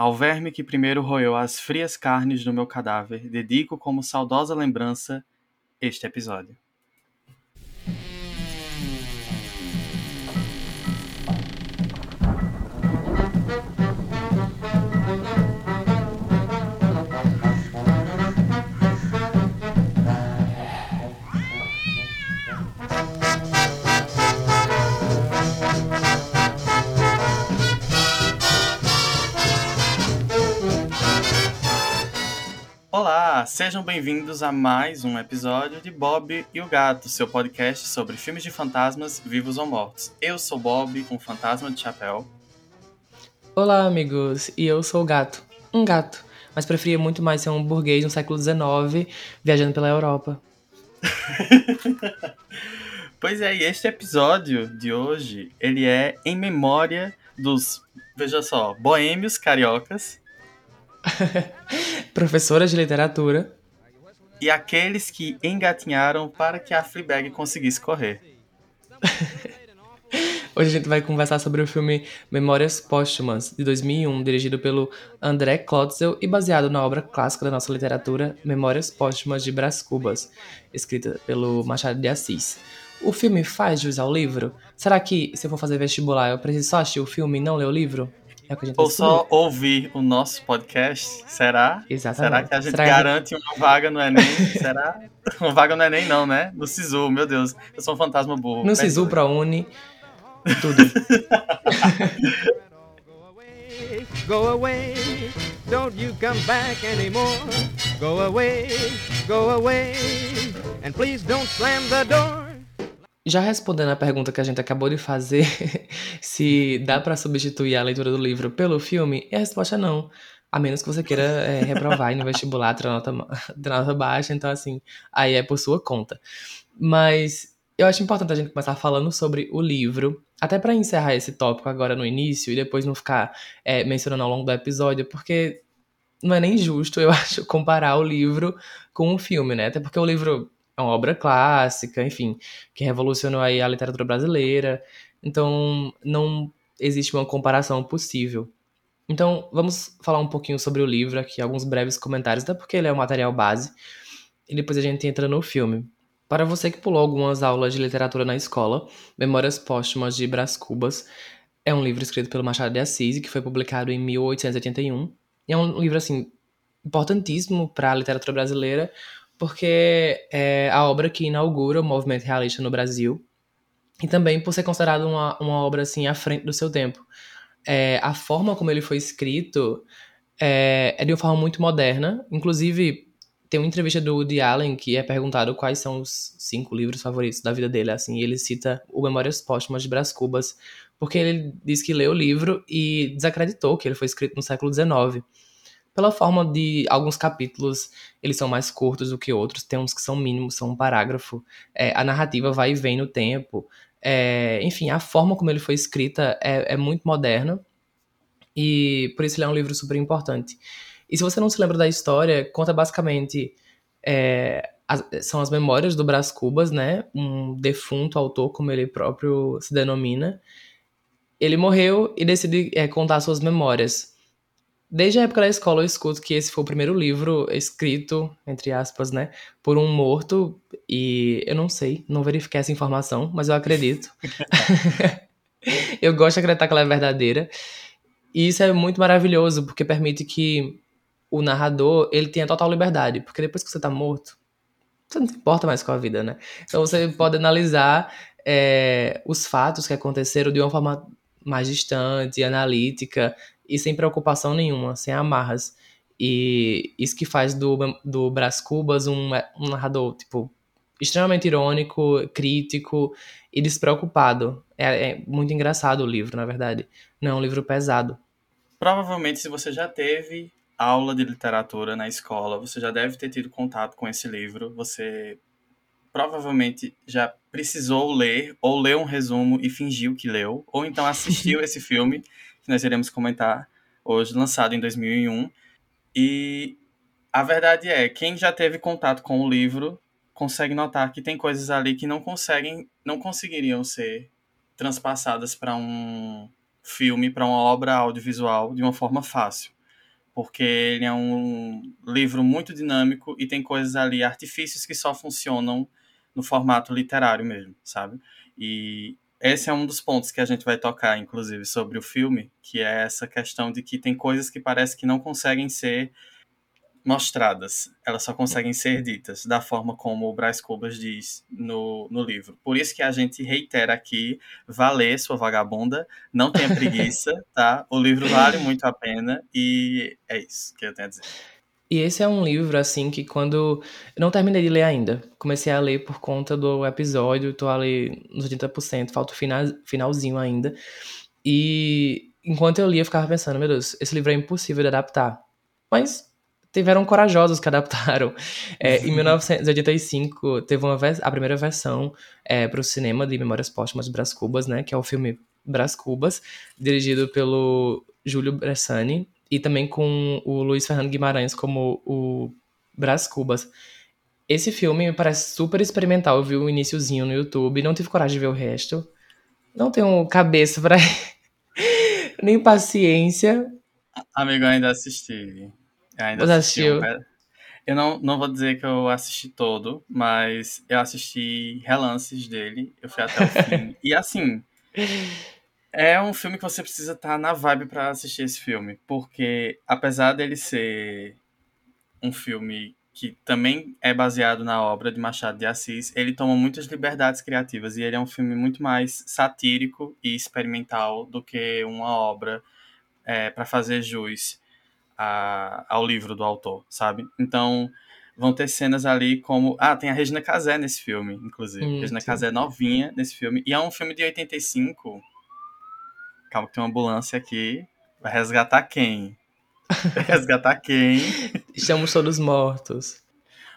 Ao verme que primeiro roeu as frias carnes do meu cadáver, dedico como saudosa lembrança este episódio. Olá, sejam bem-vindos a mais um episódio de Bob e o Gato, seu podcast sobre filmes de fantasmas vivos ou mortos. Eu sou Bob, um fantasma de chapéu. Olá, amigos, e eu sou o Gato, um gato, mas preferia muito mais ser um burguês no século XIX viajando pela Europa. pois é, e este episódio de hoje, ele é em memória dos, veja só, boêmios cariocas professora de literatura. E aqueles que engatinharam para que a Fleabag conseguisse correr. Hoje a gente vai conversar sobre o filme Memórias Póstumas, de 2001, dirigido pelo André Klotzel e baseado na obra clássica da nossa literatura Memórias Póstumas de Brás Cubas, escrita pelo Machado de Assis. O filme faz jus ao livro? Será que, se eu for fazer vestibular, eu preciso só assistir o filme e não ler o livro? É Ou só ouvir o nosso podcast, será? Exatamente. Será que a gente será garante uma vaga no Enem? será? Uma vaga no Enem não, né? No SISU, meu Deus. Eu sou um fantasma burro. No SISU, pra Uni, tudo. Go away, don't you come back anymore. Go away, go away, and please don't slam the door. Já respondendo a pergunta que a gente acabou de fazer, se dá para substituir a leitura do livro pelo filme, a resposta é não. A menos que você queira é, reprovar no vestibular, ter nota, nota baixa, então assim, aí é por sua conta. Mas eu acho importante a gente começar falando sobre o livro, até para encerrar esse tópico agora no início e depois não ficar é, mencionando ao longo do episódio, porque não é nem justo, eu acho, comparar o livro com o filme, né? Até porque o livro é uma obra clássica, enfim, que revolucionou aí a literatura brasileira. Então, não existe uma comparação possível. Então, vamos falar um pouquinho sobre o livro aqui, alguns breves comentários, até porque ele é o material base, e depois a gente entra no filme. Para você que pulou algumas aulas de literatura na escola, Memórias Póstumas de Brás Cubas é um livro escrito pelo Machado de Assis, que foi publicado em 1881. E é um livro, assim, importantíssimo para a literatura brasileira, porque é a obra que inaugura o movimento realista no Brasil e também por ser considerado uma, uma obra assim à frente do seu tempo. É, a forma como ele foi escrito é, é, de uma forma muito moderna. Inclusive, tem uma entrevista do Woody Allen que é perguntado quais são os cinco livros favoritos da vida dele. Assim, e ele cita o Memórias Póstumas de Brás Cubas, porque ele diz que leu o livro e desacreditou que ele foi escrito no século XIX pela forma de alguns capítulos, eles são mais curtos do que outros, tem uns que são mínimos, são um parágrafo. É, a narrativa vai e vem no tempo. É, enfim, a forma como ele foi escrita é, é, muito moderna e por isso ele é um livro super importante. E se você não se lembra da história, conta basicamente é, as, são as memórias do Brás Cubas, né? Um defunto autor, como ele próprio se denomina. Ele morreu e decide é, contar suas memórias. Desde a época da escola eu escuto que esse foi o primeiro livro escrito, entre aspas, né, por um morto, e eu não sei, não verifiquei essa informação, mas eu acredito. eu gosto de acreditar que ela é verdadeira. E isso é muito maravilhoso, porque permite que o narrador, ele tenha total liberdade, porque depois que você tá morto, você não se importa mais com a vida, né? Então você pode analisar é, os fatos que aconteceram de uma forma mais distante, analítica, e sem preocupação nenhuma, sem amarras. E isso que faz do, do Brás Cubas um, um narrador, tipo, extremamente irônico, crítico e despreocupado. É, é, muito engraçado o livro, na verdade. Não é um livro pesado. Provavelmente, se você já teve aula de literatura na escola, você já deve ter tido contato com esse livro. Você provavelmente já precisou ler ou leu um resumo e fingiu que leu, ou então assistiu esse filme que nós iremos comentar hoje, lançado em 2001. E a verdade é, quem já teve contato com o livro consegue notar que tem coisas ali que não conseguem, não conseguiriam ser transpassadas para um filme, para uma obra audiovisual de uma forma fácil. porque ele é um livro muito dinâmico e tem coisas ali, artifícios que só funcionam no formato literário mesmo, sabe? E esse é um dos pontos que a gente vai tocar, inclusive, sobre o filme, que é essa questão de que tem coisas que parece que não conseguem ser mostradas, elas só conseguem ser ditas da forma como o Brás Cubas diz no, no livro. Por isso que a gente reitera aqui, vá ler sua vagabunda, não tenha preguiça, tá? O livro vale muito a pena e é isso que eu tenho a dizer. E esse é um livro, assim, que quando. Eu não terminei de ler ainda. Comecei a ler por conta do episódio, tô ali nos 80%, falta o final, finalzinho ainda. E enquanto eu lia, eu ficava pensando, meu Deus, esse livro é impossível de adaptar. Mas tiveram corajosos que adaptaram. É, em 1985, teve uma a primeira versão é, para o cinema de Memórias Póstumas de Brás Cubas, né? Que é o filme Brás Cubas, dirigido pelo Júlio Bressani e também com o Luiz Fernando Guimarães como o Brás Cubas. Esse filme me parece super experimental. Eu vi o iníciozinho no YouTube, não tive coragem de ver o resto. Não tenho cabeça para nem paciência. Amigo, eu ainda assisti. Eu ainda Você assisti assistiu? Um... Eu não, não vou dizer que eu assisti todo, mas eu assisti relances dele. Eu fui até o fim. e assim, é um filme que você precisa estar tá na vibe para assistir esse filme, porque apesar dele ser um filme que também é baseado na obra de Machado de Assis, ele toma muitas liberdades criativas e ele é um filme muito mais satírico e experimental do que uma obra é, para fazer jus a, ao livro do autor, sabe? Então vão ter cenas ali como. Ah, tem a Regina Casé nesse filme, inclusive. Hum, Regina sim. Casé é novinha nesse filme. E é um filme de 85 Calma que tem uma ambulância aqui. Vai resgatar quem? Vai resgatar quem? Estamos todos mortos.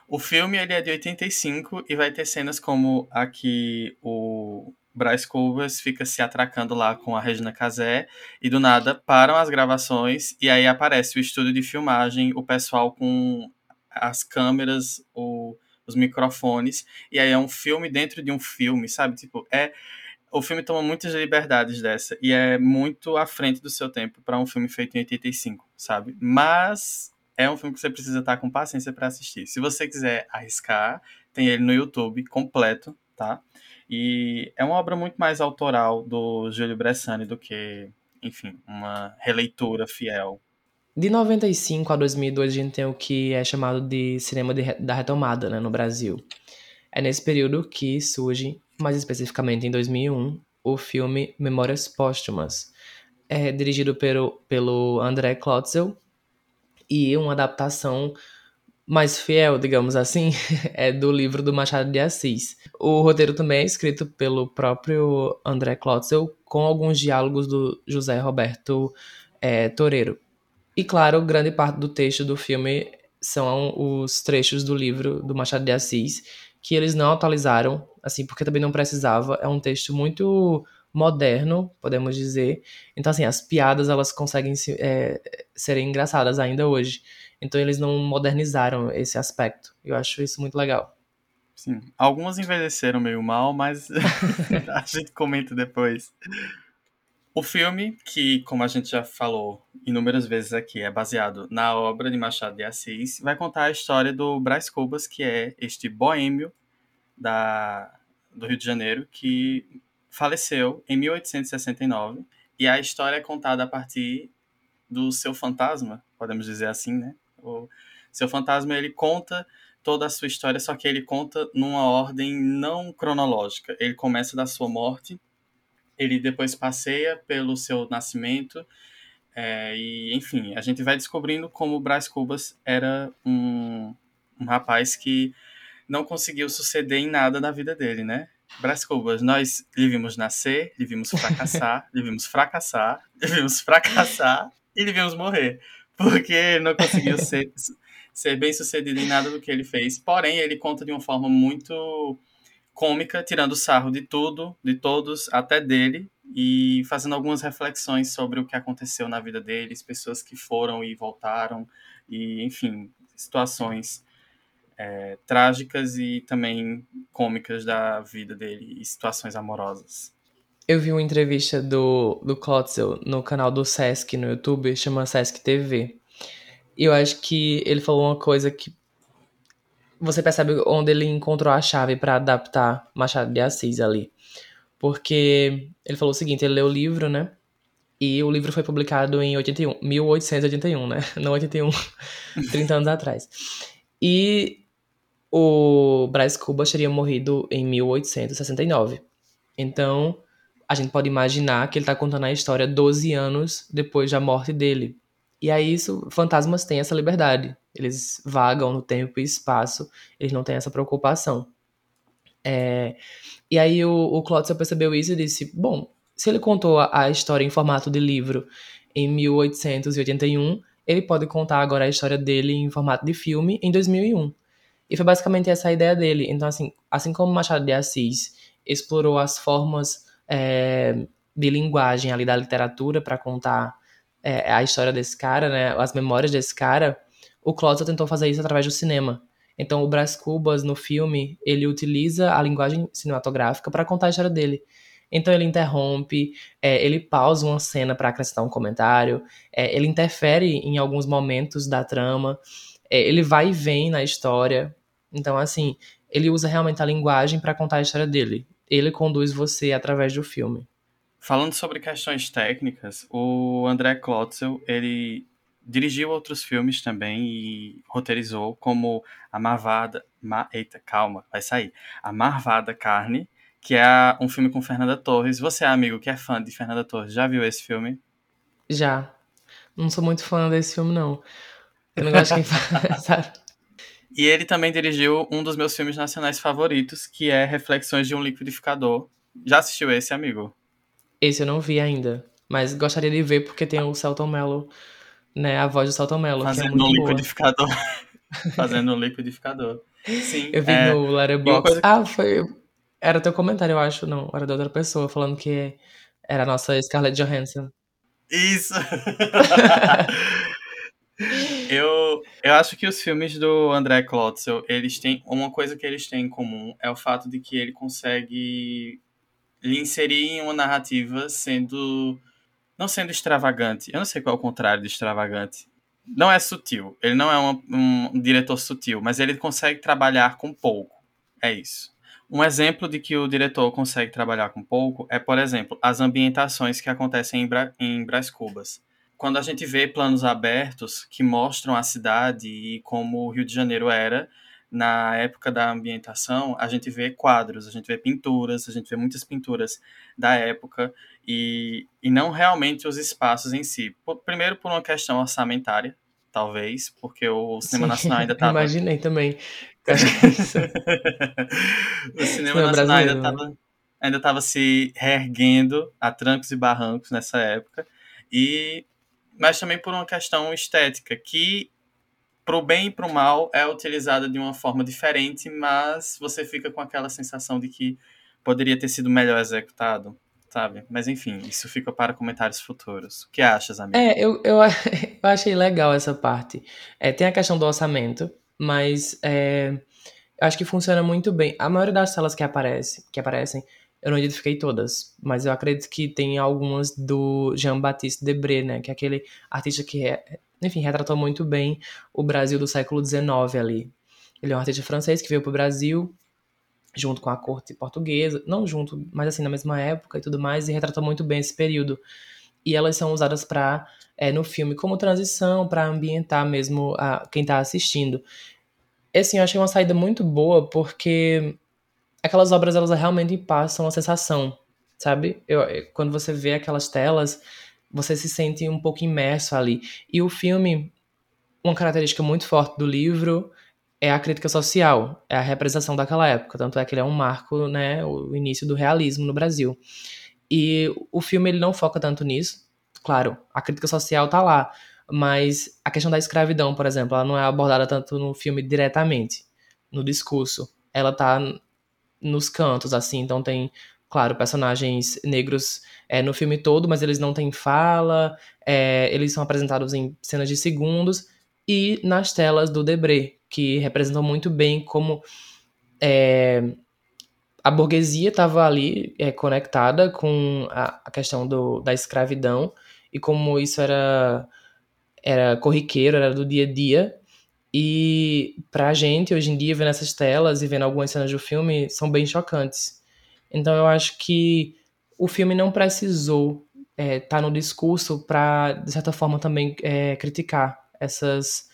O filme ele é de 85 e vai ter cenas como a que o Bryce Covers fica se atracando lá com a Regina Casé e do nada param as gravações e aí aparece o estúdio de filmagem, o pessoal com as câmeras, o, os microfones e aí é um filme dentro de um filme, sabe? Tipo, é o filme toma muitas liberdades dessa e é muito à frente do seu tempo para um filme feito em 85, sabe? Mas é um filme que você precisa estar com paciência para assistir. Se você quiser arriscar, tem ele no YouTube completo, tá? E é uma obra muito mais autoral do Júlio Bressani do que, enfim, uma releitura fiel. De 95 a 2002 a gente tem o que é chamado de cinema de, da retomada, né, no Brasil. É nesse período que surge mais especificamente em 2001, o filme Memórias Póstumas, é dirigido pelo, pelo André Klotzel e uma adaptação mais fiel, digamos assim, é do livro do Machado de Assis. O roteiro também é escrito pelo próprio André Klotzel, com alguns diálogos do José Roberto é, Toreiro. E claro, grande parte do texto do filme são os trechos do livro do Machado de Assis, que eles não atualizaram, assim, porque também não precisava. É um texto muito moderno, podemos dizer. Então, assim, as piadas, elas conseguem se, é, serem engraçadas ainda hoje. Então, eles não modernizaram esse aspecto. Eu acho isso muito legal. Sim, algumas envelheceram meio mal, mas a gente comenta depois. O filme, que, como a gente já falou inúmeras vezes aqui, é baseado na obra de Machado de Assis, vai contar a história do Brás Cubas, que é este boêmio da, do Rio de Janeiro, que faleceu em 1869. E a história é contada a partir do seu fantasma, podemos dizer assim, né? O seu fantasma, ele conta toda a sua história, só que ele conta numa ordem não cronológica. Ele começa da sua morte, ele depois passeia pelo seu nascimento, é, e, enfim, a gente vai descobrindo como Brás Cubas era um, um rapaz que não conseguiu suceder em nada na vida dele, né? Brás Cubas, nós lhe vimos nascer, lhe vimos fracassar, lhe vimos fracassar, lhe vimos fracassar e lhe vimos morrer. Porque ele não conseguiu ser, ser bem sucedido em nada do que ele fez. Porém, ele conta de uma forma muito cômica, tirando sarro de tudo, de todos, até dele, e fazendo algumas reflexões sobre o que aconteceu na vida deles, pessoas que foram e voltaram, e enfim, situações é, trágicas e também cômicas da vida dele e situações amorosas. Eu vi uma entrevista do, do Klotzel no canal do Sesc no YouTube, chama Sesc TV. eu acho que ele falou uma coisa que você percebe onde ele encontrou a chave para adaptar Machado de Assis ali. Porque ele falou o seguinte, ele leu o livro, né? E o livro foi publicado em 81, 1881, né? Não 81, 30 anos atrás. E o Brás Cubas teria morrido em 1869. Então, a gente pode imaginar que ele está contando a história 12 anos depois da morte dele. E aí, isso, fantasmas têm essa liberdade. Eles vagam no tempo e espaço, eles não têm essa preocupação. É, e aí o, o Klotzer percebeu isso e disse, bom, se ele contou a, a história em formato de livro em 1881, ele pode contar agora a história dele em formato de filme em 2001. E foi basicamente essa a ideia dele. Então, assim, assim como Machado de Assis explorou as formas é, de linguagem ali da literatura para contar é, a história desse cara, né, as memórias desse cara, o Closa tentou fazer isso através do cinema. Então, o Brás Cubas, no filme, ele utiliza a linguagem cinematográfica para contar a história dele. Então, ele interrompe, é, ele pausa uma cena para acrescentar um comentário, é, ele interfere em alguns momentos da trama, é, ele vai e vem na história. Então, assim, ele usa realmente a linguagem para contar a história dele. Ele conduz você através do filme. Falando sobre questões técnicas, o André Klotzel, ele dirigiu outros filmes também e roteirizou, como A Marvada... Ma, eita, calma, vai sair. A Marvada Carne, que é um filme com Fernanda Torres. Você, amigo, que é fã de Fernanda Torres, já viu esse filme? Já. Não sou muito fã desse filme, não. Eu não gosto de quem fala, sabe? E ele também dirigiu um dos meus filmes nacionais favoritos, que é Reflexões de um Liquidificador. Já assistiu esse, amigo? Esse eu não vi ainda, mas gostaria de ver porque tem o Celton Mello, né, a voz do Celton Mello, Fazendo que é um liquidificador. Fazendo um liquidificador. Sim. Eu vi é... no Letterboxd. Ah, foi... Era teu comentário, eu acho, não. Era da outra pessoa, falando que era a nossa Scarlett Johansson. Isso! eu, eu acho que os filmes do André Klotzel, eles têm... Uma coisa que eles têm em comum é o fato de que ele consegue lhe inserir em uma narrativa sendo. Não sendo extravagante. Eu não sei qual é o contrário de extravagante. Não é sutil. Ele não é um, um diretor sutil, mas ele consegue trabalhar com pouco. É isso. Um exemplo de que o diretor consegue trabalhar com pouco é, por exemplo, as ambientações que acontecem em, Bra em Brás Cubas. Quando a gente vê planos abertos que mostram a cidade e como o Rio de Janeiro era, na época da ambientação, a gente vê quadros, a gente vê pinturas, a gente vê muitas pinturas da época e, e não realmente os espaços em si. Por, primeiro, por uma questão orçamentária, talvez, porque o Cinema Sim, Nacional ainda estava. Imaginei também. o Cinema é Nacional ainda estava né? ainda estava se reerguendo a trancos e barrancos nessa época e mas também por uma questão estética que pro bem e pro mal é utilizada de uma forma diferente, mas você fica com aquela sensação de que poderia ter sido melhor executado, sabe? Mas enfim, isso fica para comentários futuros. O que achas, amigo? É, eu, eu, eu achei legal essa parte. É, tem a questão do orçamento, mas é, acho que funciona muito bem. A maioria das telas que, aparece, que aparecem, eu não identifiquei todas, mas eu acredito que tem algumas do Jean-Baptiste Debré, né? Que é aquele artista que é, enfim, retratou muito bem o Brasil do século XIX ali. Ele é um artista francês que veio para o Brasil junto com a corte portuguesa, não junto, mas assim na mesma época e tudo mais, e retratou muito bem esse período. E elas são usadas para é, no filme como transição para ambientar mesmo a, quem está assistindo. Assim, eu achei uma saída muito boa porque aquelas obras elas realmente passam a sensação, sabe? Eu, quando você vê aquelas telas, você se sente um pouco imerso ali. E o filme, uma característica muito forte do livro é a crítica social, é a representação daquela época, tanto é que ele é um marco, né, o início do realismo no Brasil. E o filme ele não foca tanto nisso. Claro, a crítica social tá lá, mas a questão da escravidão, por exemplo, ela não é abordada tanto no filme diretamente, no discurso. Ela tá nos cantos assim, então tem claro, personagens negros é, no filme todo, mas eles não têm fala, é, eles são apresentados em cenas de segundos e nas telas do Debré, que representam muito bem como é, a burguesia estava ali é, conectada com a, a questão do, da escravidão e como isso era era corriqueiro, era do dia a dia. E pra gente, hoje em dia, vendo essas telas e vendo algumas cenas do filme, são bem chocantes. Então eu acho que o filme não precisou estar é, tá no discurso para, de certa forma, também é, criticar essas.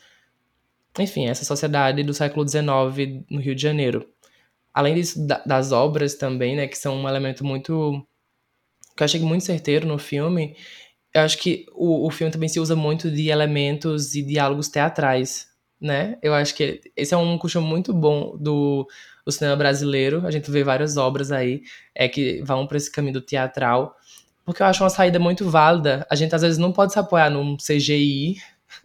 Enfim, essa sociedade do século XIX no Rio de Janeiro. Além disso, da, das obras também, né, que são um elemento muito. que eu achei muito certeiro no filme, eu acho que o, o filme também se usa muito de elementos e diálogos teatrais, né? Eu acho que esse é um costume muito bom do, do cinema brasileiro. A gente vê várias obras aí é que vão para esse caminho do teatral, porque eu acho uma saída muito válida. A gente às vezes não pode se apoiar num CGI,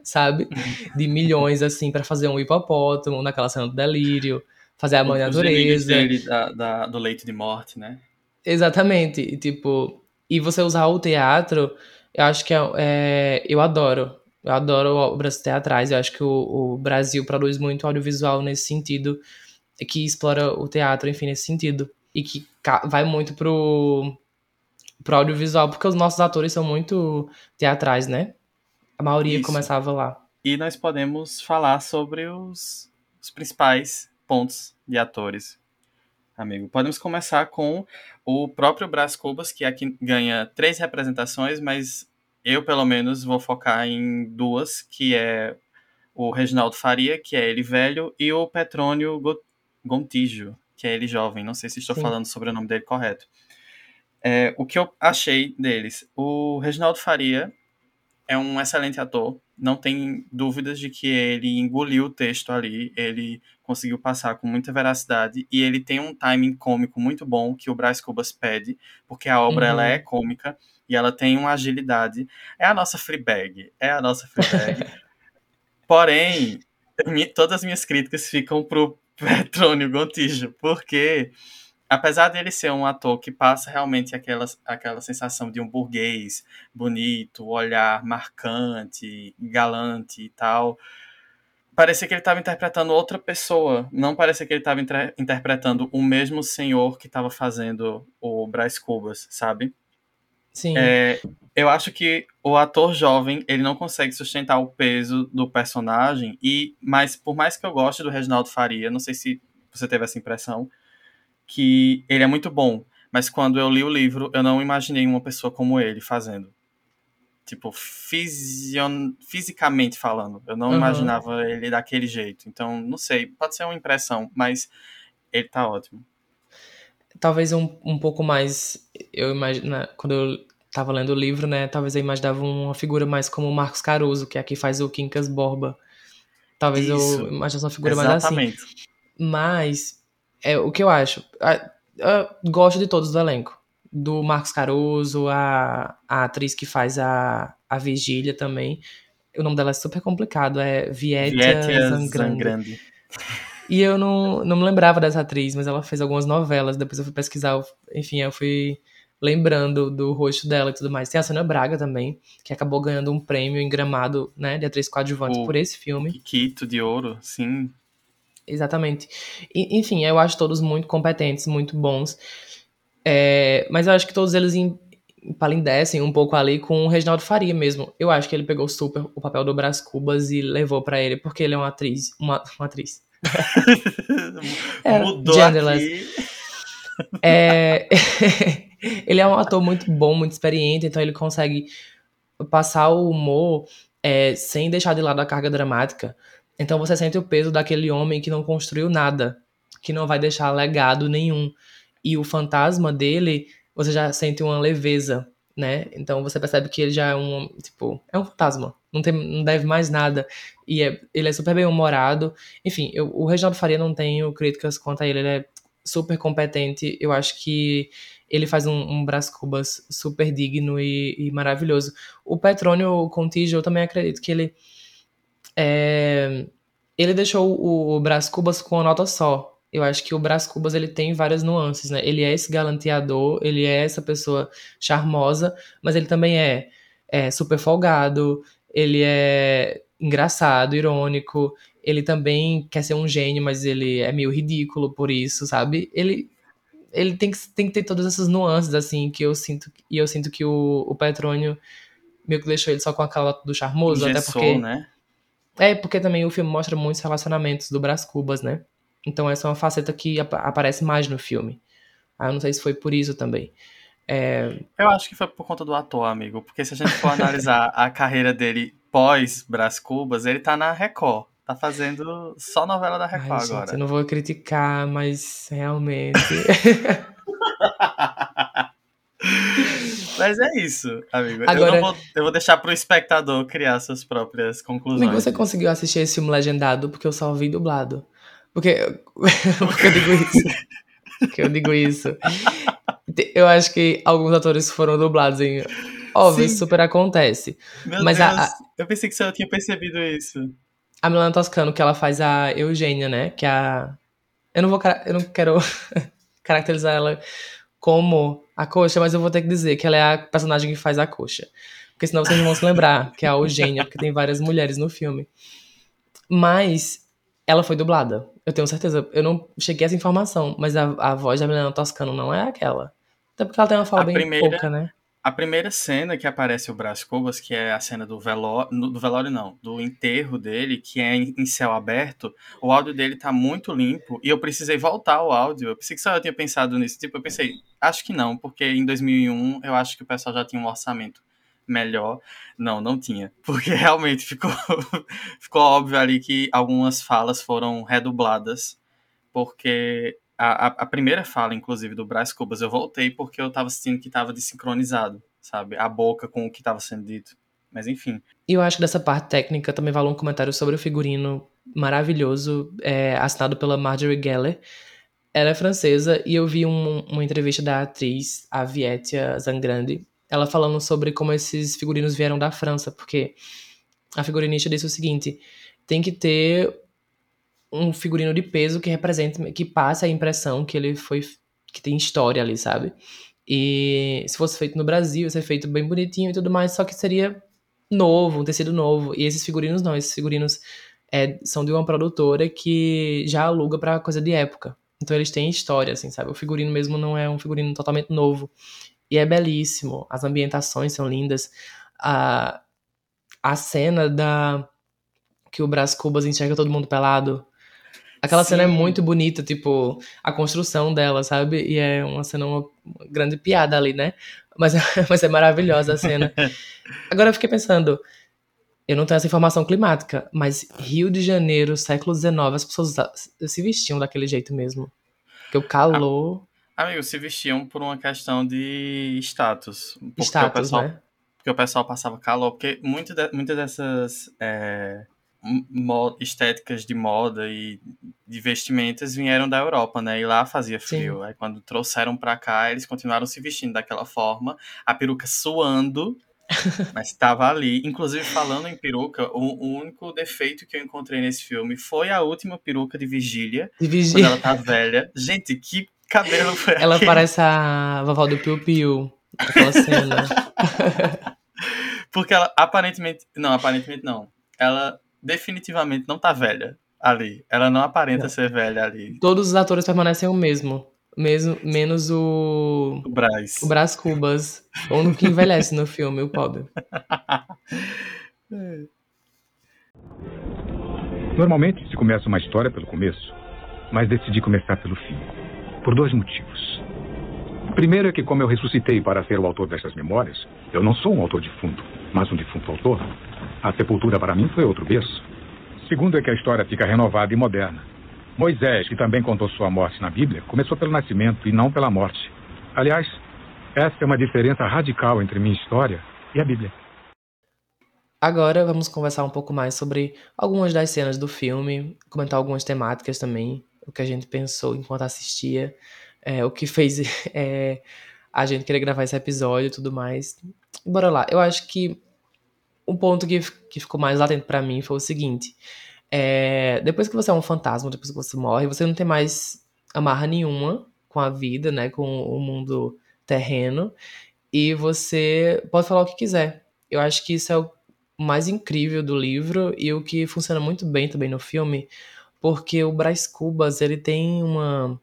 sabe? De milhões assim para fazer um hipopótamo naquela cena do delírio, fazer a mãe natureza. Dele, da, da, do leito de morte, né? Exatamente. E, tipo, e você usar o teatro, eu acho que é, é eu adoro. Eu adoro obras teatrais. Eu acho que o, o Brasil produz muito audiovisual nesse sentido, que explora o teatro, enfim, nesse sentido. E que vai muito pro, pro audiovisual, porque os nossos atores são muito teatrais, né? A maioria Isso. começava lá. E nós podemos falar sobre os, os principais pontos de atores, amigo. Podemos começar com o próprio Brás Cubas, que aqui ganha três representações, mas eu, pelo menos, vou focar em duas, que é o Reginaldo Faria, que é ele velho, e o Petrônio Gontijo, que é ele jovem. Não sei se estou Sim. falando sobre o nome dele correto. É, o que eu achei deles? O Reginaldo Faria é um excelente ator, não tem dúvidas de que ele engoliu o texto ali, ele conseguiu passar com muita veracidade e ele tem um timing cômico muito bom que o Braz Cubas pede, porque a obra uhum. ela é cômica e ela tem uma agilidade. É a nossa Fleabag, é a nossa Fleabag. Porém, todas as minhas críticas ficam pro Petrônio Gontijo, porque apesar dele ser um ator que passa realmente aquela, aquela sensação de um burguês bonito, olhar marcante, galante e tal, parecia que ele estava interpretando outra pessoa. Não parecia que ele estava interpretando o mesmo senhor que estava fazendo o Braz Cubas, sabe? Sim. É, eu acho que o ator jovem ele não consegue sustentar o peso do personagem e mas por mais que eu goste do Reginaldo Faria não sei se você teve essa impressão que ele é muito bom mas quando eu li o livro eu não imaginei uma pessoa como ele fazendo tipo fision... fisicamente falando eu não uhum. imaginava ele daquele jeito então não sei pode ser uma impressão mas ele tá ótimo talvez um, um pouco mais. Eu imagino. Quando eu tava lendo o livro, né? Talvez eu imaginava uma figura mais como o Marcos Caruso, que é aqui faz o Quincas Borba. Talvez Isso. eu imaginasse uma figura Exatamente. mais assim. Mas, é, o que eu acho. Eu gosto de todos do elenco. Do Marcos Caruso, a, a atriz que faz a, a Vigília também. O nome dela é super complicado, é Vietia, Vietia Zangrande. Zangrande. E eu não, não me lembrava dessa atriz, mas ela fez algumas novelas. Depois eu fui pesquisar, enfim, eu fui lembrando do rosto dela e tudo mais. Tem a Sônia Braga também, que acabou ganhando um prêmio em Gramado, né, de atriz coadjuvante o por esse filme. Quito de ouro, sim. Exatamente. E, enfim, eu acho todos muito competentes, muito bons. É, mas eu acho que todos eles palindecem um pouco ali com o Reginaldo Faria mesmo. Eu acho que ele pegou super o papel do Brás Cubas e levou para ele, porque ele é uma atriz, uma, uma atriz. é, Mudou genderless. É, ele é um ator muito bom, muito experiente, então ele consegue passar o humor é, sem deixar de lado a carga dramática. Então você sente o peso daquele homem que não construiu nada, que não vai deixar legado nenhum. E o fantasma dele, você já sente uma leveza, né? Então você percebe que ele já é um, tipo, é um fantasma, não, tem, não deve mais nada. E é, ele é super bem humorado. Enfim, eu, o Reginaldo Faria não tenho críticas quanto a ele, ele é super competente. Eu acho que ele faz um, um Brás Cubas super digno e, e, maravilhoso. O Petrônio Contígio, eu também acredito que ele. É, ele deixou o, o Brás Cubas com uma nota só. Eu acho que o Brás Cubas ele tem várias nuances, né? Ele é esse galanteador, ele é essa pessoa charmosa, mas ele também é, é super folgado, ele é engraçado, irônico, ele também quer ser um gênio, mas ele é meio ridículo por isso, sabe? Ele ele tem que, tem que ter todas essas nuances, assim, que eu sinto, e eu sinto que o, o Petrônio meio que deixou ele só com aquela do charmoso, Engessou, até porque. né? É, porque também o filme mostra muitos relacionamentos do Brás Cubas, né? Então essa é uma faceta que ap aparece mais no filme. Ah, eu não sei se foi por isso também. É... Eu acho que foi por conta do ator, amigo. Porque se a gente for analisar a carreira dele pós Brás Cubas, ele tá na Record. Tá fazendo só novela da Record Ai, agora. Gente, eu não vou criticar, mas realmente. Mas é isso, amigo. Agora- Eu, vou, eu vou deixar pro espectador criar suas próprias conclusões. Amigo, você conseguiu assistir esse filme legendado? Porque eu só vi dublado. Porque, porque eu digo isso. Porque eu digo isso. Eu acho que alguns atores foram dublados em. Óbvio, Sim. isso super acontece. Meu Mas Deus, a- a- eu pensei que você tinha percebido isso. A Milana Toscano, que ela faz a Eugênia, né? Que é a. Eu não vou. Eu não quero caracterizar ela como a coxa, mas eu vou ter que dizer que ela é a personagem que faz a coxa. Porque senão vocês não vão se lembrar que é a Eugênia, porque tem várias mulheres no filme. Mas ela foi dublada. Eu tenho certeza. Eu não cheguei a essa informação, mas a, a voz da Milena Toscano não é aquela. Até porque ela tem uma fala A bem primeira- pouca, né? A primeira cena que aparece o Brás Cubas, que é a cena do velório, do velório não, do enterro dele, que é em, em céu aberto, o áudio dele tá muito limpo e eu precisei voltar o áudio. Eu pensei que só eu tinha pensado nisso. Tipo, eu pensei, acho que não, porque em 2001 eu acho que o pessoal já tinha um orçamento melhor. Não, não tinha. Porque realmente ficou, ficou óbvio ali que algumas falas foram redubladas, porque a, a, a primeira fala, inclusive, do Brás Cubas, eu voltei porque eu tava sentindo que tava desincronizado, sabe? A boca com o que tava sendo dito. Mas enfim. E eu acho que dessa parte técnica também vale um comentário sobre o figurino maravilhoso, é, assinado pela Marjorie Geller. Ela é francesa e eu vi um- uma entrevista da atriz, a Vietia Zangrande, ela falando sobre como esses figurinos vieram da França, porque a figurinista disse o seguinte: tem que ter um figurino de peso que represente, que passe a impressão que ele foi, que tem história ali, sabe? E se fosse feito no Brasil, ia ser feito bem bonitinho e tudo mais, só que seria novo, um tecido novo. E esses figurinos não, esses figurinos é, são de uma produtora que já aluga pra coisa de época. Então eles têm história, assim, sabe? O figurino mesmo não é um figurino totalmente novo. E é belíssimo, as ambientações são lindas. A, a cena da que o Brás Cubas enxerga todo mundo pelado. Aquela cena é Sim. muito bonita, tipo, a construção dela, sabe? E é uma cena, uma, uma grande piada ali, né? Mas, mas é maravilhosa a cena. Agora eu fiquei pensando, eu não tenho essa informação climática, mas Rio de Janeiro, século XIX, as pessoas se vestiam daquele jeito mesmo. Porque o calor, Amigos, se vestiam por uma questão de status. Porque o status, pessoal né? porque o pessoal passava calor, porque muito de- muitas dessas é, estéticas de moda e de vestimentas vieram da Europa, né? E lá fazia frio. Aí quando trouxeram pra cá, eles continuaram se vestindo daquela forma, a peruca suando, mas estava ali. Inclusive, falando em peruca, o, o único defeito que eu encontrei nesse filme foi a última peruca de vigília, De quando vigia. ela tá velha. Gente, que cabelo foi Ela aquele? parece a vovó do Piu Piu, aquela cena. Porque ela aparentemente. Não, aparentemente não. Ela definitivamente não tá velha ali. Ela não aparenta Não. ser velha ali. Todos os atores permanecem o mesmo. Mesmo, menos o, O Braz. o Brás Cubas. O único que envelhece no filme, o pobre. Normalmente se começa uma história pelo começo, mas decidi começar pelo fim. Por dois motivos. O primeiro é que, como eu ressuscitei para ser o autor dessas memórias, eu não sou um autor defunto, mas um defunto autor. A sepultura para mim foi outro berço. Segundo é que a história fica renovada e moderna. Moisés, que também contou sua morte na Bíblia, começou pelo nascimento e não pela morte. Aliás, essa é uma diferença radical entre minha história e a Bíblia. Agora vamos conversar um pouco mais sobre algumas das cenas do filme, comentar algumas temáticas também, o que a gente pensou enquanto assistia, é, o que fez é, a gente querer gravar esse episódio e tudo mais. Bora lá. Eu acho que um ponto que, que ficou mais latente pra mim foi o seguinte: é, depois que você é um fantasma, depois que você morre, você não tem mais amarra nenhuma com a vida, né, com o mundo terreno, e você pode falar o que quiser. Eu acho que isso é o mais incrível do livro e o que funciona muito bem também no filme, porque o Brás Cubas, ele tem uma,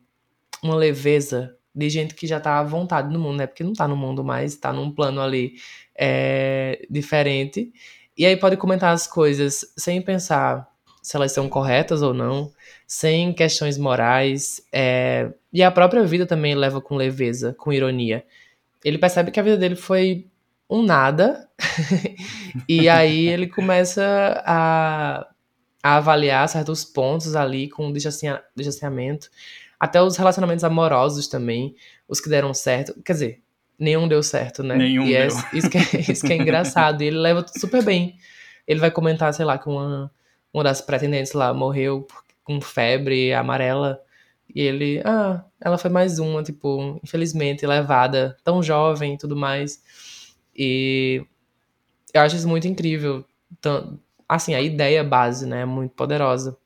uma leveza de gente que já tá à vontade no mundo, né? Porque não tá no mundo mais, tá num plano ali é, diferente. E aí pode comentar as coisas sem pensar se elas são corretas ou não, sem questões morais. É... E a própria vida também leva com leveza, com ironia. Ele percebe que a vida dele foi um nada, e aí ele começa a, a avaliar certos pontos ali com distanciamento, até os relacionamentos amorosos também, os que deram certo. Quer dizer, nenhum deu certo, né? Nenhum e é, deu. Isso que, é, isso que é engraçado. E ele leva super bem. Ele vai comentar, sei lá, que uma, uma das pretendentes lá morreu com febre amarela. E ele, ah, ela foi mais uma, tipo, infelizmente, levada, tão jovem e tudo mais. E eu acho isso muito incrível. Assim, a ideia base, né, é muito poderosa.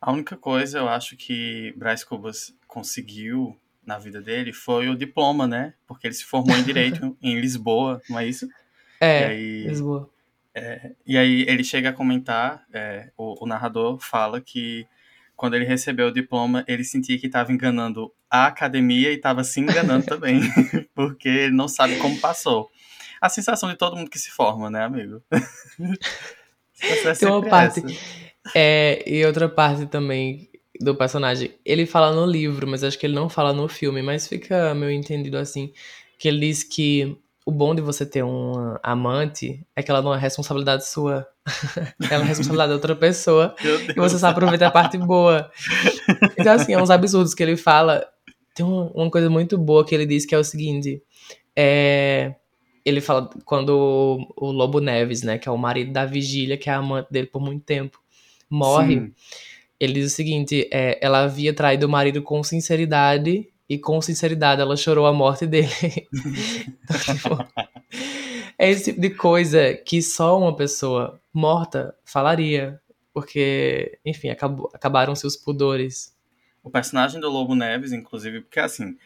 A única coisa eu acho que Braz Cubas conseguiu na vida dele foi o diploma, né? Porque ele se formou em Direito em Lisboa, não é isso? É, aí, Lisboa. É, e aí ele chega a comentar, é, o, o, narrador fala que quando ele recebeu o diploma, ele sentia que estava enganando a academia e estava se enganando também, porque ele não sabe como passou. A sensação de todo mundo que se forma, né, amigo? Tem uma parte. É, e outra parte também do personagem. Ele fala no livro, mas acho que ele não fala no filme, mas fica meio entendido assim. Que ele diz que o bom de você ter um amante é que ela não é responsabilidade sua. ela é responsabilidade de outra pessoa. E você só aproveita a parte boa. Então, assim, é uns absurdos que ele fala. Tem uma coisa muito boa que ele diz que é o seguinte. É, ele fala quando o Lobo Neves, né, que é o marido da Vigília, que é a amante dele por muito tempo, morre. Sim. Ele diz o seguinte: é, ela havia traído o marido com sinceridade e com sinceridade ela chorou a morte dele. então, tipo, é esse tipo de coisa que só uma pessoa morta falaria. Porque, enfim, acabou, acabaram seus pudores. O personagem do Lobo Neves, inclusive, porque assim,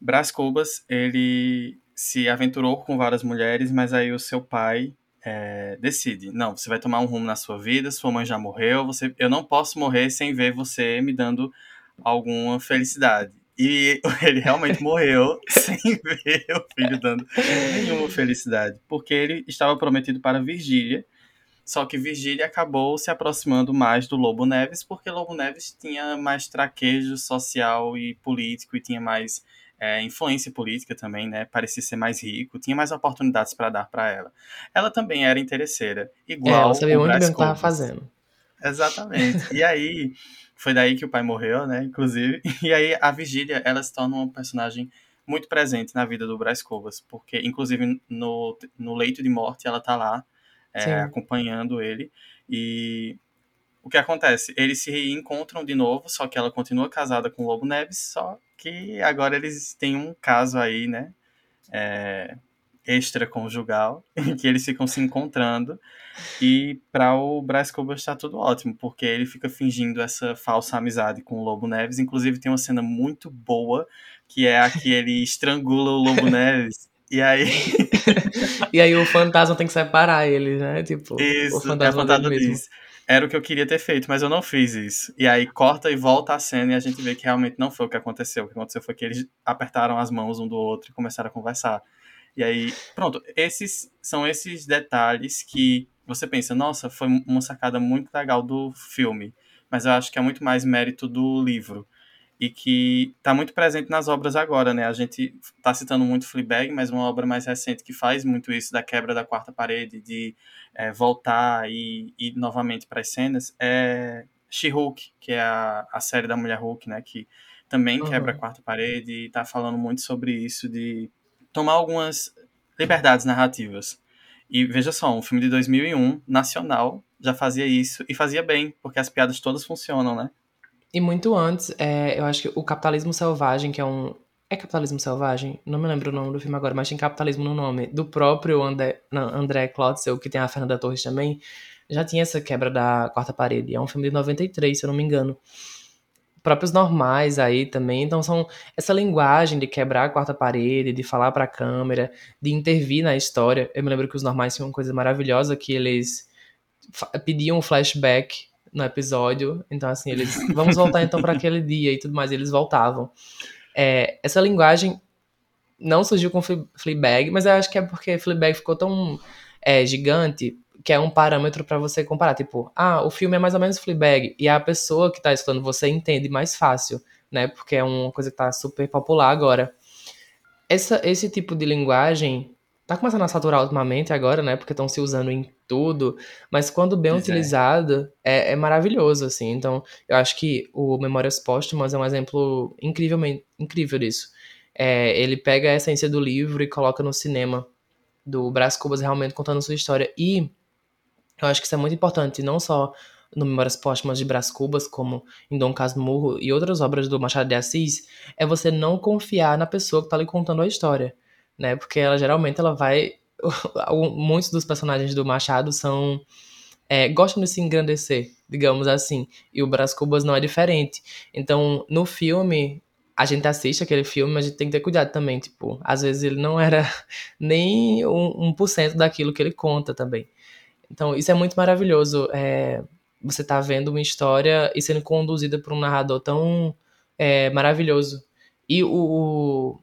Brás Cubas, ele se aventurou com várias mulheres, mas aí o seu pai é, decide, não, você vai tomar um rumo na sua vida, sua mãe já morreu, você, eu não posso morrer sem ver você me dando alguma felicidade. E ele realmente morreu sem ver o filho dando nenhuma felicidade, porque ele estava prometido para Virgília, só que Virgília acabou se aproximando mais do Lobo Neves, porque Lobo Neves tinha mais traquejo social e político e tinha mais é, influência política também, né? Parecia ser mais rico, tinha mais oportunidades para dar para ela. Ela também era interesseira, igual. É, ela sabia muito bem o que estava fazendo. Exatamente. E aí foi daí que o pai morreu, né? Inclusive. E aí a Vigília, ela se torna uma personagem muito presente na vida do Brás Covas, porque inclusive no, no leito de morte ela tá lá é, acompanhando ele e o que acontece? Eles se encontram de novo, só que ela continua casada com o Lobo Neves, só que agora eles têm um caso aí, né? É, extraconjugal, em que eles ficam se encontrando. E para o Brás Cubas está tudo ótimo, porque ele fica fingindo essa falsa amizade com o Lobo Neves. Inclusive, tem uma cena muito boa, que é a que ele estrangula o Lobo Neves. E aí. e aí o fantasma tem que separar ele, né? Tipo, Isso, o fantasma, é fantasma diz. Era o que eu queria ter feito, mas eu não fiz isso. E aí corta e volta a cena e a gente vê que realmente não foi o que aconteceu. O que aconteceu foi que eles apertaram as mãos um do outro e começaram a conversar. E aí, pronto, esses são esses detalhes que você pensa, nossa, foi uma sacada muito legal do filme, mas eu acho que é muito mais mérito do livro e que está muito presente nas obras agora, né? A gente está citando muito Fleabag, mas uma obra mais recente que faz muito isso da quebra da quarta parede, de é, voltar e ir novamente para as cenas, é She-Hulk, que é a, a série da Mulher Hulk, né? Que também quebra a quarta parede e está falando muito sobre isso de tomar algumas liberdades narrativas. E veja só, um filme de 2001, nacional, já fazia isso e fazia bem, porque as piadas todas funcionam, né? E muito antes, é, eu acho que o Capitalismo Selvagem, que é um. É Capitalismo Selvagem? Não me lembro o nome do filme agora, mas tem Capitalismo no nome. Do próprio André, André Klotzel, que tem a Fernanda Torres também, já tinha essa quebra da quarta parede. É um filme de 93, se eu não me engano próprios normais aí também. Então são essa linguagem de quebrar a quarta parede, de falar para a câmera, de intervir na história. Eu me lembro que os normais tinham uma coisa maravilhosa que eles pediam um flashback no episódio. Então assim, eles vamos voltar então para aquele dia e tudo mais, e eles voltavam. É, essa linguagem não surgiu com Fleabag, mas eu acho que é porque Fleabag ficou tão é, gigante que é um parâmetro para você comparar. Tipo, ah, o filme é mais ou menos Fleabag, e a pessoa que tá escutando você entende mais fácil, né? Porque é uma coisa que tá super popular agora. Essa, esse tipo de linguagem tá começando a saturar ultimamente agora, né? Porque estão se usando em tudo, mas quando bem pois é. utilizado, é. é. maravilhoso, assim. Então, eu acho que o Memórias Póstumas é um exemplo incrivelmente incrível disso. É, ele pega a essência do livro e coloca no cinema do Brás Cubas realmente contando sua história. E eu acho que isso é muito importante, não só no Memórias Póstumas de Brás Cubas, como em Dom Casmurro e outras obras do Machado de Assis, é você não confiar na pessoa que está lhe contando a história, né? Porque ela geralmente ela vai muitos dos personagens do Machado são é, gostam de se engrandecer, digamos assim, e o Brás Cubas não é diferente. Então, no filme, a gente assiste aquele filme, mas a gente tem que ter cuidado também, tipo, às vezes ele não era nem um, um por cento daquilo que ele conta também. Então, isso é muito maravilhoso. É, você tá vendo uma história e sendo conduzida por um narrador tão é, maravilhoso. E o, o,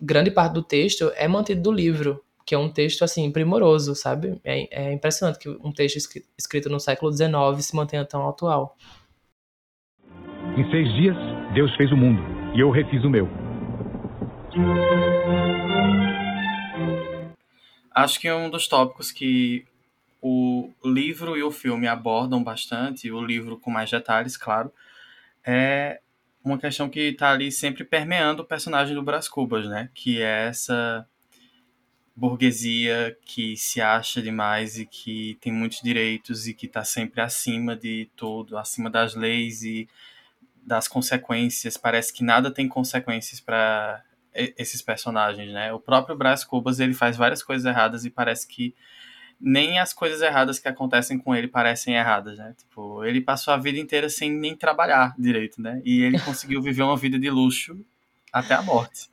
grande parte do texto é mantido do livro, que é um texto assim primoroso, sabe? É, é impressionante que um texto escrito no século XIX se mantenha tão atual. Em seis dias, Deus fez o mundo e eu refiz o meu. Acho que é um dos tópicos que o livro e o filme abordam bastante, o livro com mais detalhes, claro, é uma questão que está ali sempre permeando o personagem do Brás Cubas, né? Que é essa burguesia que se acha demais e que tem muitos direitos e que está sempre acima de tudo, acima das leis e das consequências. Parece que nada tem consequências para esses personagens, né? O próprio Brás Cubas ele faz várias coisas erradas e parece que nem as coisas erradas que acontecem com ele parecem erradas, né? Tipo, ele passou a vida inteira sem nem trabalhar direito, né? E ele conseguiu viver uma vida de luxo até a morte.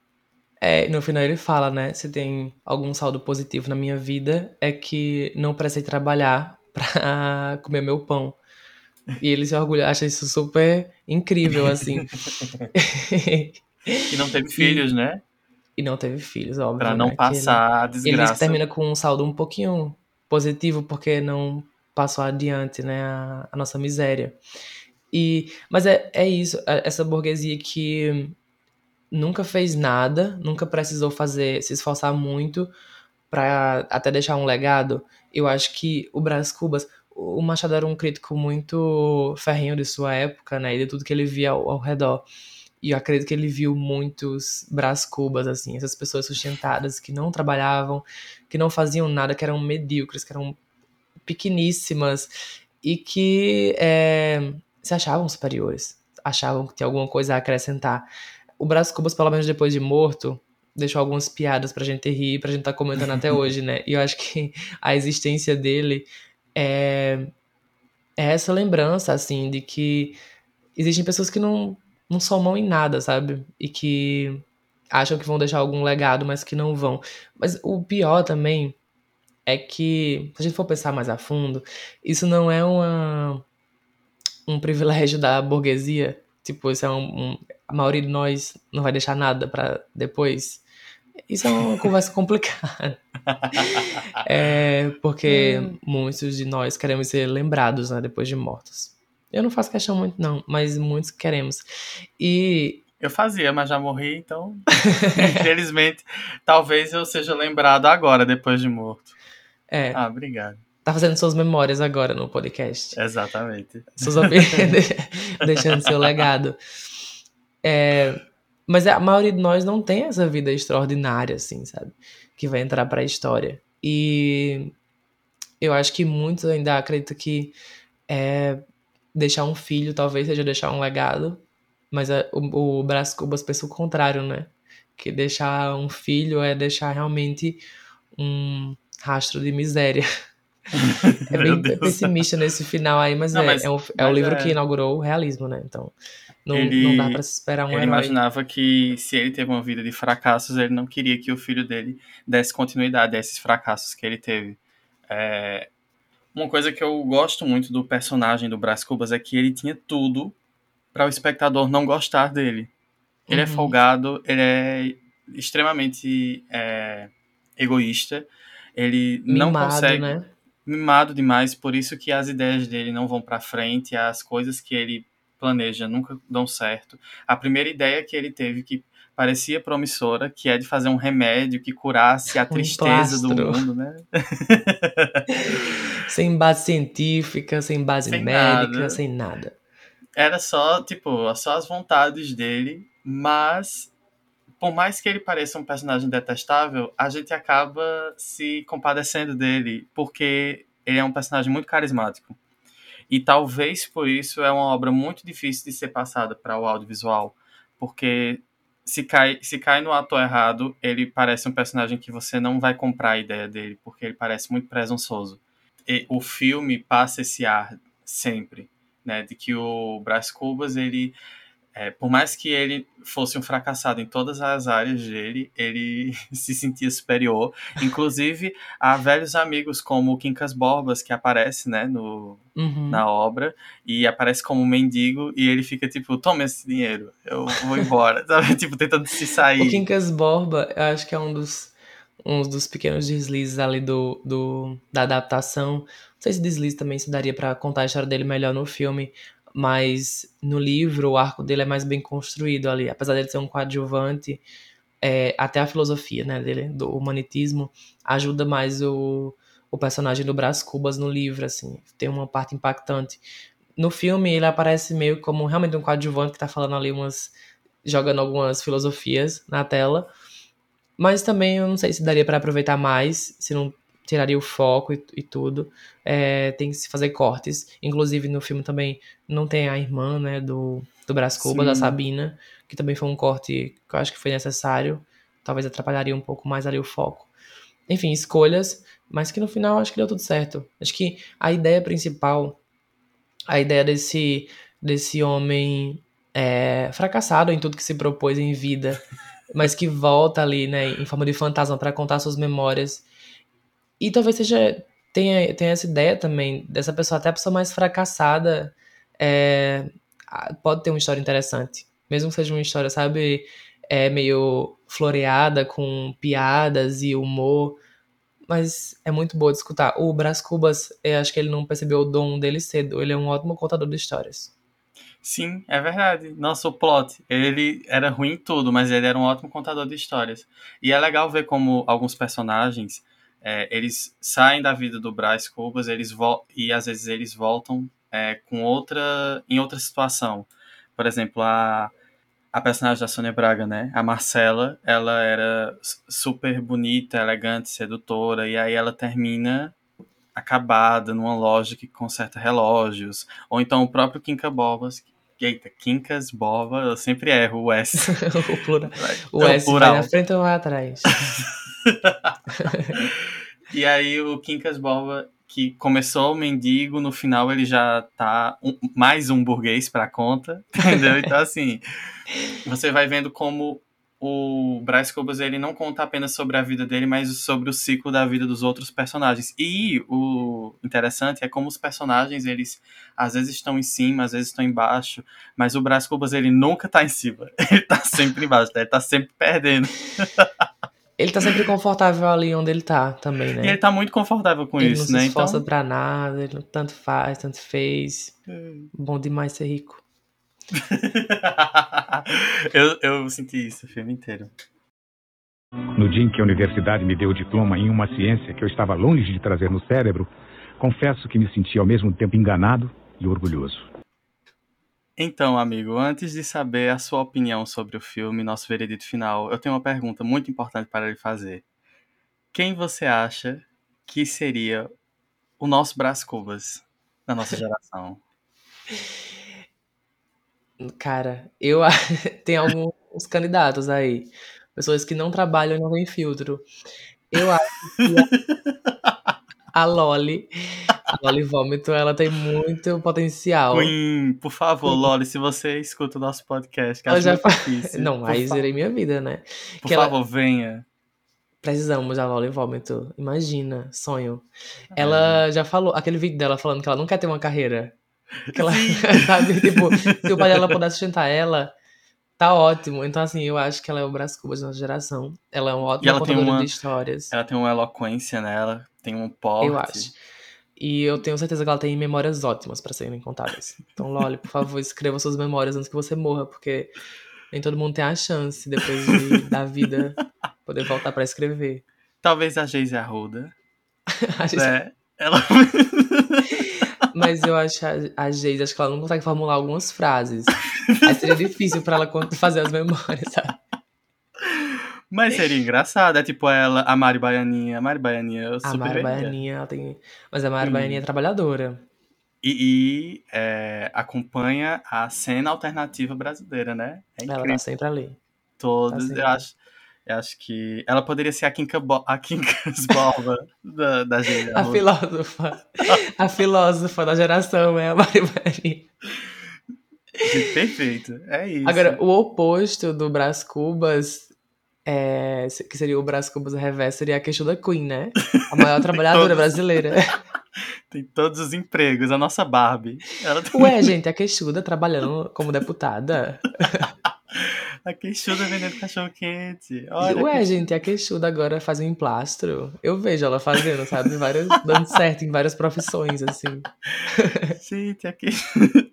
É, no final ele fala, né? Se tem algum saldo positivo na minha vida, é que não precisei trabalhar pra comer meu pão. E ele se orgulha, acha isso super incrível, assim. e não teve filhos, e, né? E não teve filhos, óbvio. Pra não né? passar ele, a desgraça. Ele termina com um saldo um pouquinho positivo porque não passou adiante, né, a, a nossa miséria. E, mas é, é isso, é, essa burguesia que nunca fez nada, nunca precisou fazer, se esforçar muito para até deixar um legado. Eu acho que o Brás Cubas, o Machado era um crítico muito ferrinho de sua época, né, e de tudo que ele via ao, ao redor. E eu acredito que ele viu muitos Brás Cubas, assim, essas pessoas sustentadas que não trabalhavam, que não faziam nada, que eram medíocres, que eram pequeníssimas e que é, se achavam superiores, achavam que tinha alguma coisa a acrescentar. O Brás Cubas, pelo menos depois de morto, deixou algumas piadas pra gente rir, pra gente estar tá comentando até hoje, né? E eu acho que a existência dele é, é essa lembrança, assim, de que existem pessoas que não não somam em nada, sabe? E que acham que vão deixar algum legado, mas que não vão. Mas o pior também é que, se a gente for pensar mais a fundo, isso não é uma, um privilégio da burguesia. Tipo, isso é um, um a maioria de nós não vai deixar nada para depois. Isso é uma conversa complicada. é, porque hum. muitos de nós queremos ser lembrados né, depois de mortos. Eu não faço questão muito, não, mas muitos queremos. E. Eu fazia, mas já morri, então. infelizmente, talvez eu seja lembrado agora, depois de morto. É. Ah, obrigado. Tá fazendo suas memórias agora no podcast. Exatamente. Suas deixando seu legado. É, mas a maioria de nós não tem essa vida extraordinária, assim, sabe? Que vai entrar pra história. E eu acho que muitos ainda acreditam que é, deixar um filho talvez seja deixar um legado, mas a, o, o Brás Cubas pensa o contrário, né? Que deixar um filho é deixar realmente um rastro de miséria. é bem pessimista nesse final aí, mas, não, é, mas é, um, é o livro é... que inaugurou o realismo, né? Então não, ele, não dá pra se esperar um ele herói. imaginava que se ele teve uma vida de fracassos, ele não queria que o filho dele desse continuidade a esses fracassos que ele teve. É, uma coisa que eu gosto muito do personagem do Brás Cubas é que ele tinha tudo para o espectador não gostar dele. Ele é Uhum. folgado, ele é extremamente é, egoísta. Ele não Mimado, consegue. né? Mimado demais, por isso que as ideias dele não vão pra frente, as coisas que ele planeja nunca dão certo. A primeira ideia que ele teve que parecia promissora, que é de fazer um remédio que curasse a Um tristeza do mundo, né? Sem base científica, sem base Sem médica, nada. sem nada. era só, tipo, só as vontades dele, mas por mais que ele pareça um personagem detestável, a gente acaba se compadecendo dele, porque ele é um personagem muito carismático. E talvez por isso é uma obra muito difícil de ser passada para o audiovisual, porque se cai, se cai no ator errado, ele parece um personagem que você não vai comprar a ideia dele, porque ele parece muito presunçoso. E o filme passa esse ar sempre né, de que o Brás Cubas, ele, é, por mais que ele fosse um fracassado em todas as áreas dele, ele se sentia superior, inclusive a velhos amigos como o Quincas Borbas, que aparece, né, no, Uhum. na obra, e aparece como um mendigo, e ele fica tipo, toma esse dinheiro, eu vou embora, sabe, tipo, tentando se sair. O Quincas Borba, eu acho que é um dos, um dos pequenos deslizes ali do, do, da adaptação. Não sei se deslize também se daria pra contar a história dele melhor no filme, mas no livro o arco dele é mais bem construído ali. Apesar dele ser um coadjuvante, é, até a filosofia né, dele, do humanitismo, ajuda mais o, o personagem do Brás Cubas no livro, assim. Tem uma parte impactante. No filme ele aparece meio como realmente um coadjuvante que tá falando ali umas jogando algumas filosofias na tela. Mas também eu não sei se daria pra aproveitar mais, se não tiraria o foco e, e tudo. É, tem que se fazer cortes. Inclusive no filme também não tem a irmã, né, do, do Brás Cubas, Sim. da Sabina, que também foi um corte que eu acho que foi necessário. Talvez atrapalharia um pouco mais ali o foco. Enfim, escolhas, mas que no final acho que deu tudo certo. Acho que a ideia principal, a ideia desse, desse homem é, fracassado em tudo que se propôs em vida, mas que volta ali, né, em forma de fantasma para contar suas memórias. E talvez seja tenha, tenha essa ideia também dessa pessoa, até a pessoa mais fracassada, é, pode ter uma história interessante. Mesmo que seja uma história, sabe, é meio floreada com piadas e humor, mas é muito boa de escutar. O Brás Cubas, acho que ele não percebeu o dom dele cedo. Ele é um ótimo contador de histórias. Sim, é verdade. Nossa, o plot, ele era ruim em tudo, mas ele era um ótimo contador de histórias. E é legal ver como alguns personagens, é, eles saem da vida do Brás Cubas, eles e às vezes eles voltam é, com outra, em outra situação. Por exemplo, a, a personagem da Sônia Braga, né? A Marcela, ela era super bonita, elegante, sedutora, e aí ela termina acabada numa loja que conserta relógios. Ou então o próprio Quinca Bobas. Eita, Quincas Boba, eu sempre erro o S. o plural. O É o S vai plural. na frente ou vai atrás? E aí o Quincas Borba, que começou o mendigo, no final ele já tá um- mais um burguês pra conta, entendeu? Então assim, você vai vendo como o Braz Cubas ele não conta apenas sobre a vida dele, mas sobre o ciclo da vida dos outros personagens. E o interessante é como os personagens, eles às vezes estão em cima, às vezes estão embaixo, mas o Braz Cubas ele nunca tá em cima. Ele tá sempre embaixo, né? ele tá sempre perdendo. Ele tá sempre confortável ali onde ele tá também, né? E ele tá muito confortável com ele isso, não né? se esforça Então, pra nada, ele tanto faz, tanto fez. Bom demais ser rico. eu, eu senti isso o filme inteiro. No dia em que a universidade me deu o diploma em uma ciência que eu estava longe de trazer no cérebro, confesso que me senti ao mesmo tempo enganado e orgulhoso. Então, amigo, antes de saber a sua opinião sobre o filme, nosso veredito final, eu tenho uma pergunta muito importante para lhe fazer. Quem você acha que seria o nosso Brás Cubas da nossa geração? Cara, eu tem alguns candidatos aí. Pessoas que não trabalham e não têm filtro. Eu acho que a, Loli, a Loli Vômito, ela tem muito potencial. Queen, por favor, Loli, se você escuta o nosso podcast, que Ela já fa- difícil. Não, por, aí fa- zerei minha vida, né? por que ela- favor, venha. Precisamos da Loli Vômito. Imagina, sonho. Ela já falou, aquele vídeo dela falando que ela não quer ter uma carreira. Que ela, sabe, tipo, se o pai dela pudesse sustentar ela, Tá ótimo. Então, assim, eu acho que ela é o Brás Cubas da nossa geração. Ela é uma ótima contadora uma, de histórias. Ela tem uma eloquência nela, tem um porte. Eu acho. E eu tenho certeza que ela tem memórias ótimas para serem contadas. Então, Loli, por favor, escreva suas memórias antes que você morra, porque nem todo mundo tem a chance, depois de, da vida, poder voltar para escrever. Talvez a Geise Arruda. a Geise... É, ela... Mas eu acho a, a Geise, acho que ela não consegue formular algumas frases. Aí seria difícil para ela fazer as memórias, sabe? Mas seria engraçado, é tipo ela, a Mari Baianinha. A Mari Baianinha, eu A Mari Baianinha, ela tem. Mas a Mari hum. Baianinha é trabalhadora. E, e é, acompanha a cena alternativa brasileira, né? É ela tá sempre ali. Todos, tá eu acho. Eu acho que ela poderia ser a Kinka, Bo a Kinkas Borba da, da geração. A filósofa. a filósofa da geração é a Mari Baianinha. Perfeito, é isso. Agora, o oposto do Brás Cubas é, que seria o Brás Cubas Reverso, seria a questão da Queen, né? A maior trabalhadora todos... brasileira. Tem todos os empregos, a nossa Barbie. Tem... Ué, gente, a Queixuda trabalhando como deputada. a Queixuda vendendo cachorro-quente. Ué, que... gente, a Queixuda agora faz um emplastro. Eu vejo ela fazendo, sabe? Várias, dando certo em várias profissões, assim. Gente, a Queixuda,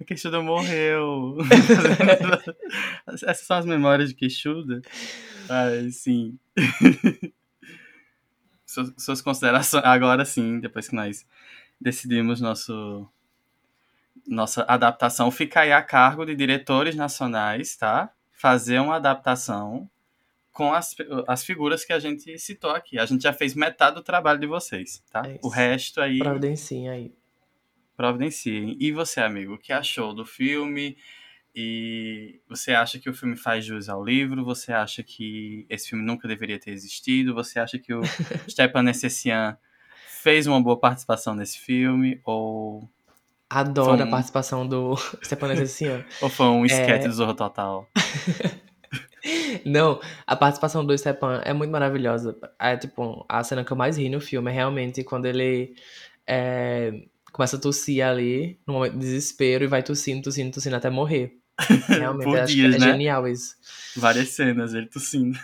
a Queixuda morreu. Essas são as memórias de Queixuda. Ai, sim suas, suas considerações. Agora sim, depois que nós decidimos nosso nossa adaptação, fica aí a cargo de diretores nacionais, tá? Fazer uma adaptação com as, as figuras que a gente citou aqui. A gente já fez metade do trabalho de vocês, tá? É o resto aí. Providenciem aí. Providenciem. E você, amigo, o que achou do filme? E você acha que o filme faz jus ao livro? Você acha que esse filme nunca deveria ter existido? Você acha que o Stepan Essessian fez uma boa participação nesse filme? Ou. Adoro um... a participação do Stepan Essessian. ou foi um esquete é... do Zorro Total? Não, a participação do Stepan é muito maravilhosa. É tipo, a cena que eu mais ri no filme é realmente quando ele. É começa a tossir ali, no momento de desespero, e vai tossindo, tossindo, tossindo até morrer. Realmente, Por acho dias, que é né? genial isso. Várias cenas, ele tossindo.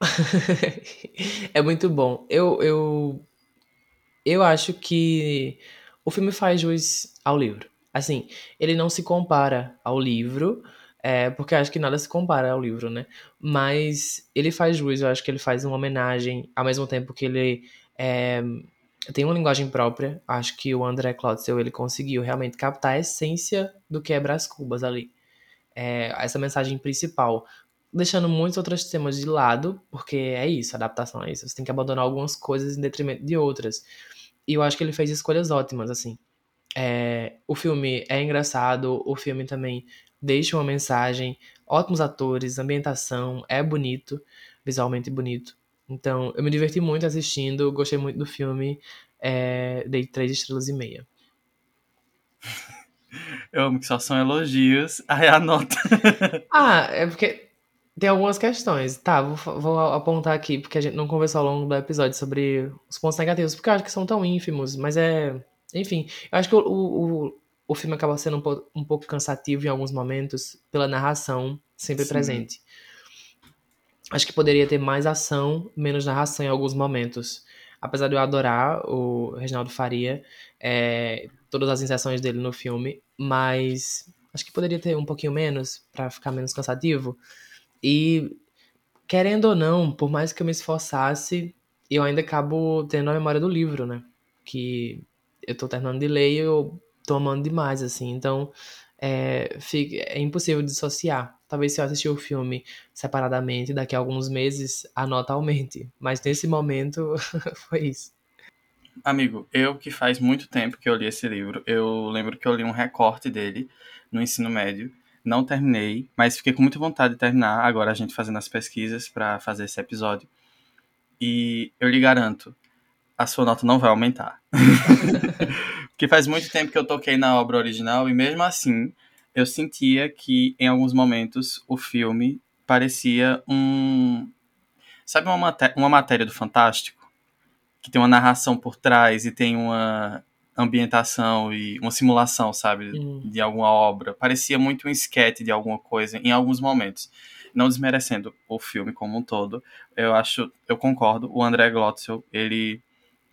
é muito bom. Eu, eu, eu acho que o filme faz jus ao livro. Assim, ele não se compara ao livro, é, porque acho que nada se compara ao livro, né? Mas ele faz jus, eu acho que ele faz uma homenagem, ao mesmo tempo que ele é, tem uma linguagem própria. Acho que o André Clotzeu, ele conseguiu realmente captar a essência do que é Brás Cubas ali é, essa mensagem principal, deixando muitos outros temas de lado, porque é isso, adaptação é isso. Você tem que abandonar algumas coisas em detrimento de outras. E eu acho que ele fez escolhas ótimas, assim. É, o filme é engraçado, o filme também deixa uma mensagem, ótimos atores, ambientação, é bonito, visualmente bonito. Então, eu me diverti muito assistindo, gostei muito do filme, é, dei três estrelas e meia. Eu amo que só são elogios. Aí a nota. ah, é porque tem algumas questões. Tá, vou, vou, apontar aqui, porque a gente não conversou ao longo do episódio sobre os pontos negativos, porque eu acho que são tão ínfimos, mas é. Enfim, eu acho que o, o, o filme acaba sendo um, po, um pouco cansativo em alguns momentos pela narração sempre Sim. presente. Acho que poderia ter mais ação, menos narração em alguns momentos. Apesar de eu adorar o Reginaldo Faria, é, todas as inserções dele no filme, mas acho que poderia ter um pouquinho menos para ficar menos cansativo. E querendo ou não, por mais que eu me esforçasse, eu ainda acabo tendo a memória do livro, né? Que eu tô terminando de ler e eu tô amando demais, assim. Então, é, fica, é impossível dissociar. Talvez se eu assistir o filme separadamente, daqui a alguns meses, a nota aumente. Mas nesse momento, foi isso. Amigo, eu que faz muito tempo que eu li esse livro, eu lembro que eu li um recorte dele no ensino médio. Não terminei, mas fiquei com muita vontade de terminar. Agora a gente fazendo as pesquisas para fazer esse episódio. E eu lhe garanto, a sua nota não vai aumentar. Porque faz muito tempo que eu toquei na obra original e mesmo assim eu sentia que em alguns momentos o filme parecia um. Sabe uma, uma matéria do Fantástico? que tem uma narração por trás e tem uma ambientação e uma simulação, sabe, Hum. de alguma obra. Parecia muito um esquete de alguma coisa em alguns momentos. Não desmerecendo o filme como um todo, eu acho, eu concordo. O André Glotzel, ele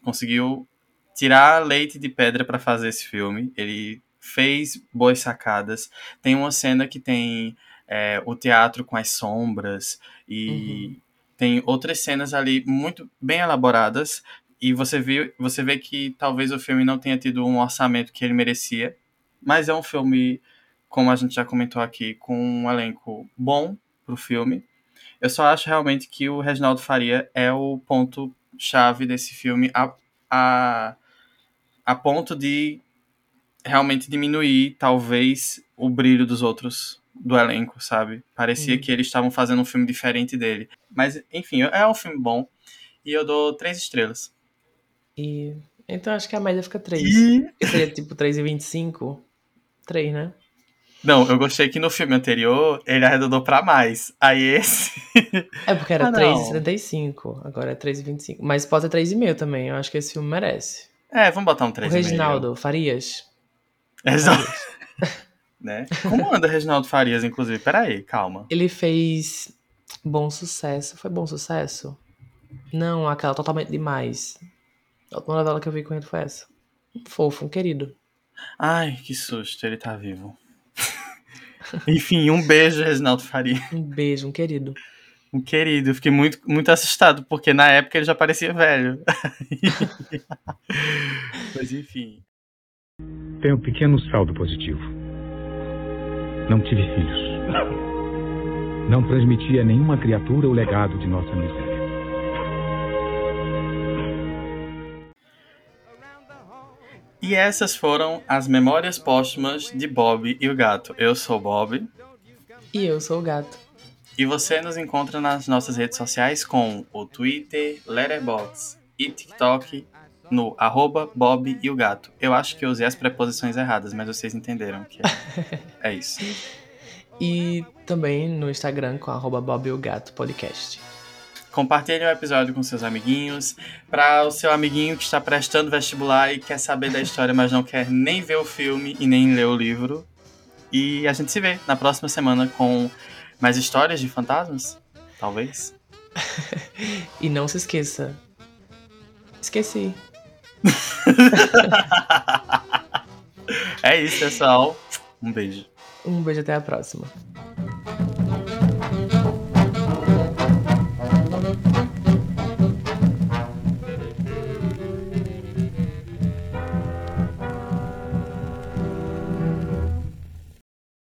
conseguiu tirar leite de pedra para fazer esse filme. Ele fez boas sacadas. Tem uma cena que tem é, o teatro com as sombras e tem outras cenas ali muito bem elaboradas e você vê, você vê que talvez o filme não tenha tido um orçamento que ele merecia, mas é um filme, como a gente já comentou aqui, com um elenco bom pro filme. Eu só acho realmente que o Reginaldo Faria é o ponto chave desse filme a, a, a ponto de realmente diminuir talvez o brilho dos outros do elenco, sabe? Parecia Hum. que eles estavam fazendo um filme diferente dele. Mas, enfim, é um filme bom. E eu dou três estrelas. E. Então acho que a média fica 3. E... Seria tipo 3,25? 3, né? Não, eu gostei que no filme anterior ele arredondou pra mais. Aí esse. É porque era Ah, não. 3,75. Agora é 3,25. Mas pode ser 3,5 também. Eu acho que esse filme merece. É, vamos botar um O 3,5. Reginaldo Farias. Exato. né? Como anda Reginaldo Farias, inclusive? Peraí, calma. Ele fez Bom Sucesso. Foi Bom Sucesso? Não, aquela Totalmente Demais. A última novela que eu vi com ele foi essa. Um fofo, um querido. Ai, que susto, ele tá vivo. Enfim, um beijo, Reginaldo Faria. Um beijo, um querido. Um querido. Eu fiquei muito, muito assustado, porque na época ele já parecia velho. Mas enfim. Tenho um pequeno saldo positivo. Não tive filhos. Não transmiti a nenhuma criatura o legado de nossa miséria. E essas foram as memórias póstumas de Bob e o Gato. Eu sou Bob. E eu sou o gato. E você nos encontra nas nossas redes sociais com o Twitter, Letterboxd e TikTok no arroba Bob e o Gato. Eu acho que eu usei as preposições erradas, mas vocês entenderam que é, é isso. E também no Instagram com arroba Bob e o Gato Podcast. Compartilhe o episódio com seus amiguinhos. Para o seu amiguinho que está prestando vestibular e quer saber da história, mas não quer nem ver o filme e nem ler o livro. E a gente se vê na próxima semana com mais histórias de fantasmas? Talvez. E não se esqueça. Esqueci. é isso, pessoal. Um beijo. Um beijo até a próxima.